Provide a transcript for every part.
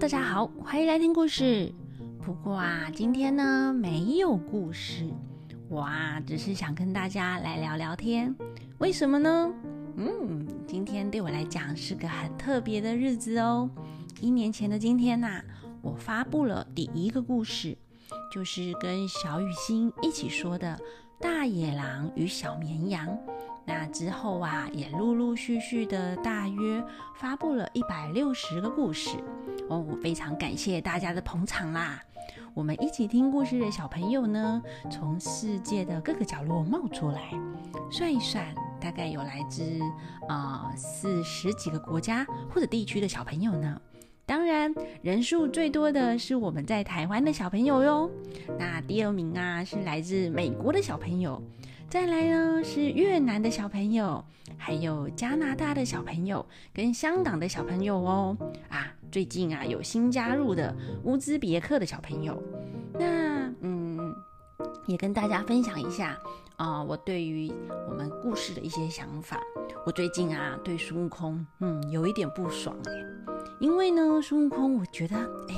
大家好，欢迎来听故事。不过啊，今天呢没有故事，我啊只是想跟大家来聊聊天。为什么呢？嗯，今天对我来讲是个很特别的日子哦。一年前的今天呐，我发布了第一个故事，就是跟小雨欣一起说的《大野狼与小绵羊》。那之后啊，也陆陆续续的大约发布了一百六十个故事哦。我非常感谢大家的捧场啦！我们一起听故事的小朋友呢，从世界的各个角落冒出来，算一算，大概有来自啊四十几个国家或者地区的小朋友呢。当然，人数最多的是我们在台湾的小朋友哟。那第二名啊，是来自美国的小朋友。再来呢是越南的小朋友，还有加拿大的小朋友跟香港的小朋友哦。啊，最近啊有新加入的乌兹别克的小朋友。那，也跟大家分享一下啊，我对于我们故事的一些想法。我最近啊对孙悟空嗯有一点不爽哎，因为呢孙悟空我觉得哎。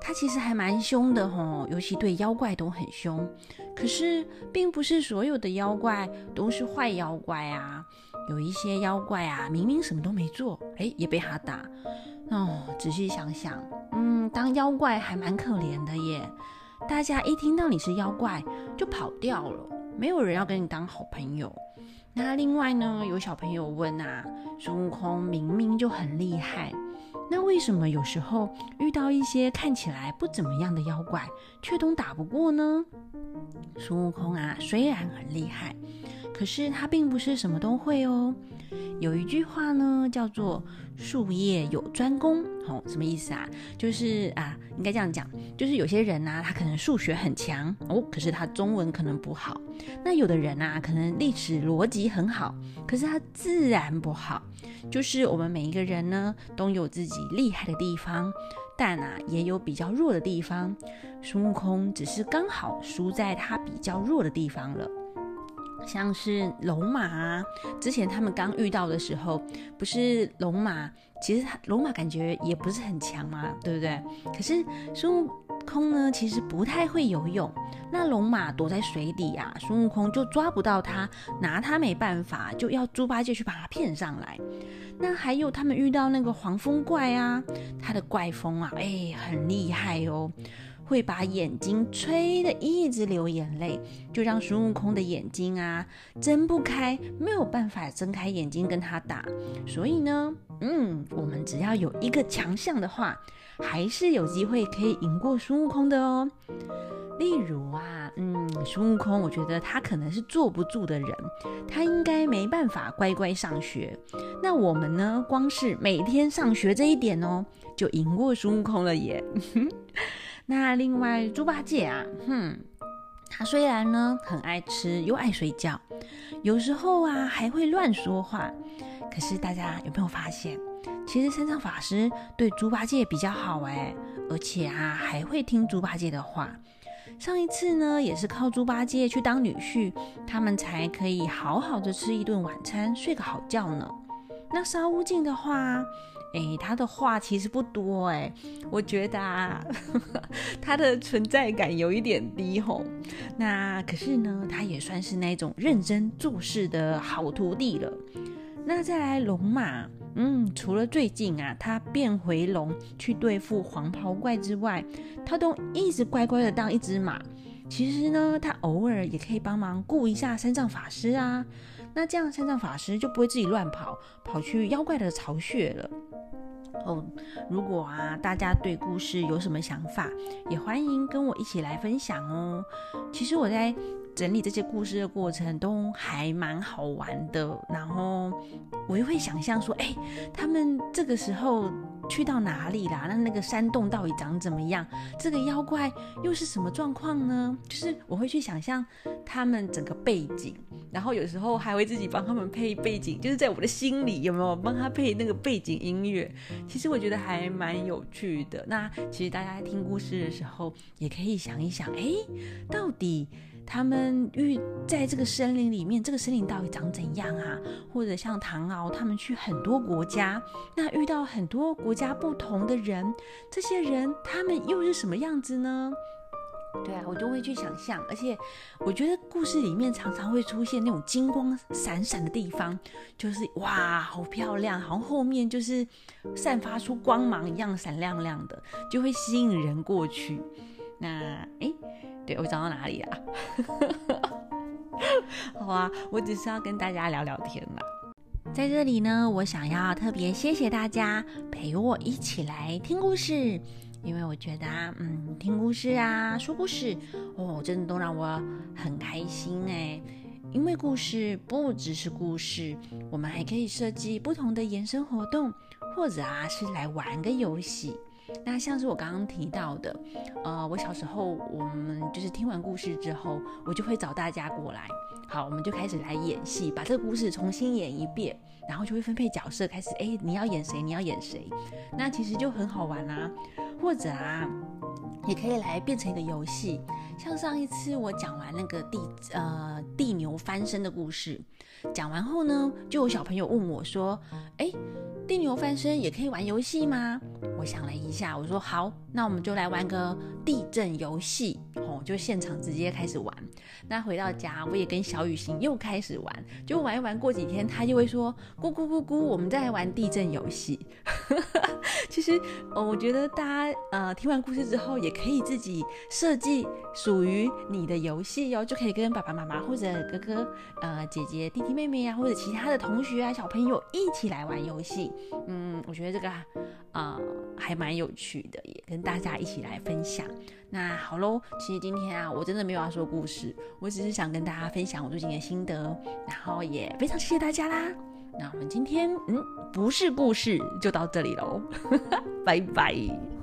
他其实还蛮凶的吼，尤其对妖怪都很凶。可是，并不是所有的妖怪都是坏妖怪啊。有一些妖怪啊，明明什么都没做，哎，也被他打。哦，仔细想想，嗯，当妖怪还蛮可怜的耶。大家一听到你是妖怪，就跑掉了，没有人要跟你当好朋友。那另外呢，有小朋友问啊，孙悟空明明就很厉害。那为什么有时候遇到一些看起来不怎么样的妖怪，却都打不过呢？孙悟空啊，虽然很厉害，可是他并不是什么都会哦。有一句话呢，叫做“术业有专攻”，哦，什么意思啊？就是啊，应该这样讲，就是有些人呢，他可能数学很强哦，可是他中文可能不好；那有的人啊，可能历史逻辑很好，可是他自然不好。就是我们每一个人呢，都有自己厉害的地方，但啊，也有比较弱的地方。孙悟空只是刚好输在他比较弱的地方了。像是龙马，之前他们刚遇到的时候，不是龙马，其实他龙马感觉也不是很强嘛，对不对？可是孙悟空呢，其实不太会游泳，那龙马躲在水底啊，孙悟空就抓不到他，拿他没办法，就要猪八戒去把他骗上来。那还有他们遇到那个黄风怪啊，他的怪风啊，哎，很厉害哦。会把眼睛吹得一直流眼泪，就让孙悟空的眼睛啊睁不开，没有办法睁开眼睛跟他打。所以呢，嗯，我们只要有一个强项的话，还是有机会可以赢过孙悟空的哦。例如啊，嗯，孙悟空，我觉得他可能是坐不住的人，他应该没办法乖乖上学。那我们呢，光是每天上学这一点哦，就赢过孙悟空了耶。那另外猪八戒啊，哼，他虽然呢很爱吃又爱睡觉，有时候啊还会乱说话，可是大家有没有发现，其实三藏法师对猪八戒比较好哎，而且啊还会听猪八戒的话。上一次呢也是靠猪八戒去当女婿，他们才可以好好的吃一顿晚餐，睡个好觉呢。那沙悟净的话。哎，他的话其实不多哎，我觉得啊，他的存在感有一点低吼。那可是呢，他也算是那种认真做事的好徒弟了。那再来龙马，嗯，除了最近啊，他变回龙去对付黄袍怪之外，他都一直乖乖的当一只马。其实呢，他偶尔也可以帮忙顾一下三藏法师啊。那这样三藏法师就不会自己乱跑，跑去妖怪的巢穴了。哦，如果啊，大家对故事有什么想法，也欢迎跟我一起来分享哦。其实我在整理这些故事的过程都还蛮好玩的，然后我又会想象说，哎，他们这个时候。去到哪里啦？那那个山洞到底长怎么样？这个妖怪又是什么状况呢？就是我会去想象他们整个背景，然后有时候还会自己帮他们配背景，就是在我的心里有没有帮他配那个背景音乐？其实我觉得还蛮有趣的。那其实大家听故事的时候，也可以想一想，哎，到底。他们遇在这个森林里面，这个森林到底长怎样啊？或者像唐敖他们去很多国家，那遇到很多国家不同的人，这些人他们又是什么样子呢？对啊，我就会去想象，而且我觉得故事里面常常会出现那种金光闪闪的地方，就是哇，好漂亮，好像后面就是散发出光芒一样闪亮亮的，就会吸引人过去。那哎，对我讲到哪里啊？好啊，我只是要跟大家聊聊天嘛。在这里呢，我想要特别谢谢大家陪我一起来听故事。因为我觉得啊，嗯，听故事啊，说故事哦，真的都让我很开心哎。因为故事不只是故事，我们还可以设计不同的延伸活动，或者啊是来玩个游戏。那像是我刚刚提到的，呃，我小时候我们就是听完故事之后，我就会找大家过来，好，我们就开始来演戏，把这个故事重新演一遍，然后就会分配角色，开始哎，你要演谁？你要演谁？那其实就很好玩啊。或者啊，也可以来变成一个游戏，像上一次我讲完那个地呃地牛翻身的故事，讲完后呢，就有小朋友问我说：“哎，地牛翻身也可以玩游戏吗？”我想了一下，我说：“好，那我们就来玩个地震游戏。”就现场直接开始玩，那回到家我也跟小雨欣又开始玩，就玩一玩，过几天他就会说咕咕咕咕，我们再来玩地震游戏。其实呃，我觉得大家呃听完故事之后，也可以自己设计属于你的游戏哦，就可以跟爸爸妈妈或者哥哥呃姐姐弟弟妹妹啊，或者其他的同学啊小朋友一起来玩游戏。嗯，我觉得这个啊还蛮有趣的，也跟大家一起来分享。那好喽，其实今天啊，我真的没有要说故事，我只是想跟大家分享我最近的心得，然后也非常谢谢大家啦。那我们今天嗯，不是故事就到这里喽，拜拜。